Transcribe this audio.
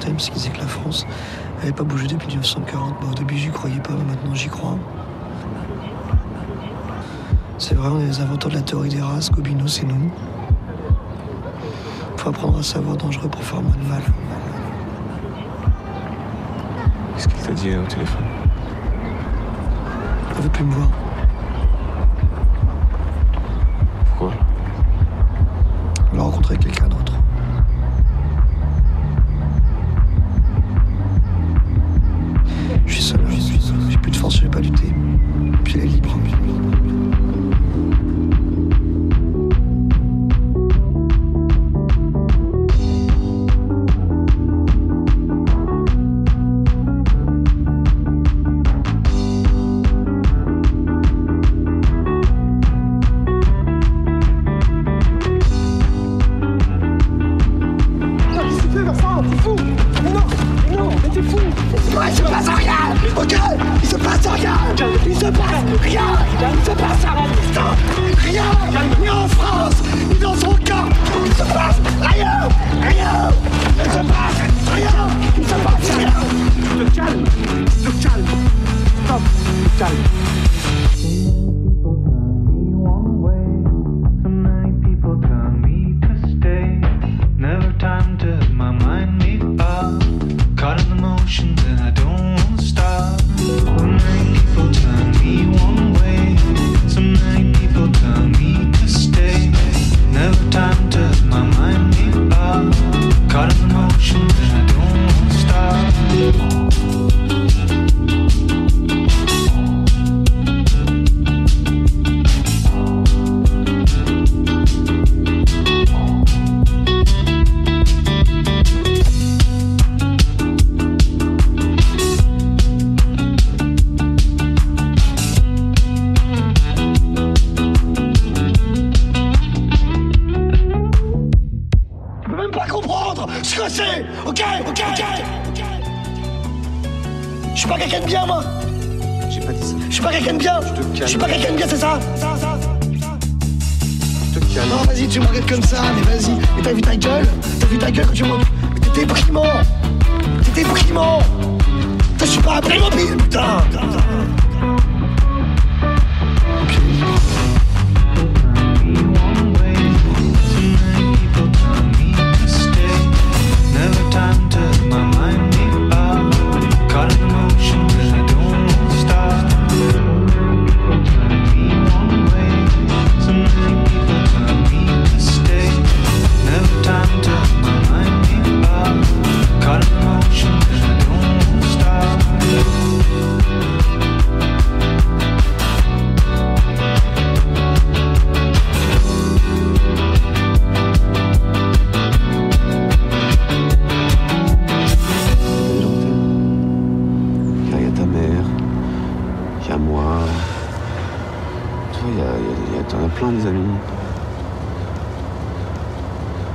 Times qui disait que la France n'avait pas bougé depuis 1940. Bah, au début, j'y croyais pas, mais maintenant j'y crois. C'est vrai, on est les inventeurs de la théorie des races. Gobineau, c'est nous. Faut apprendre à savoir dangereux pour faire moins de mal. Qu'est-ce qu'il t'a dit au téléphone? Elle veut plus me voir. Pas lutter. Puis elle est libre. Ouais, il se passe rien Ok Never time to mind me up. Caught in the motion, Ok Ok Ok Je suis pas quelqu'un de bien, moi J'ai pas dit ça. Je suis pas quelqu'un de bien. Je suis pas quelqu'un de bien, c'est ça? Ça, ça, ça. Je te calme. Non, vas-y, tu me regardes comme ça, mais vas-y. Mais t'as vu ta gueule? T'as vu ta gueule quand tu me... Mais T'es déprimant T'es déprimant Putain, Je suis pas un Playmobil, putain Puis il y y a, plein des amis.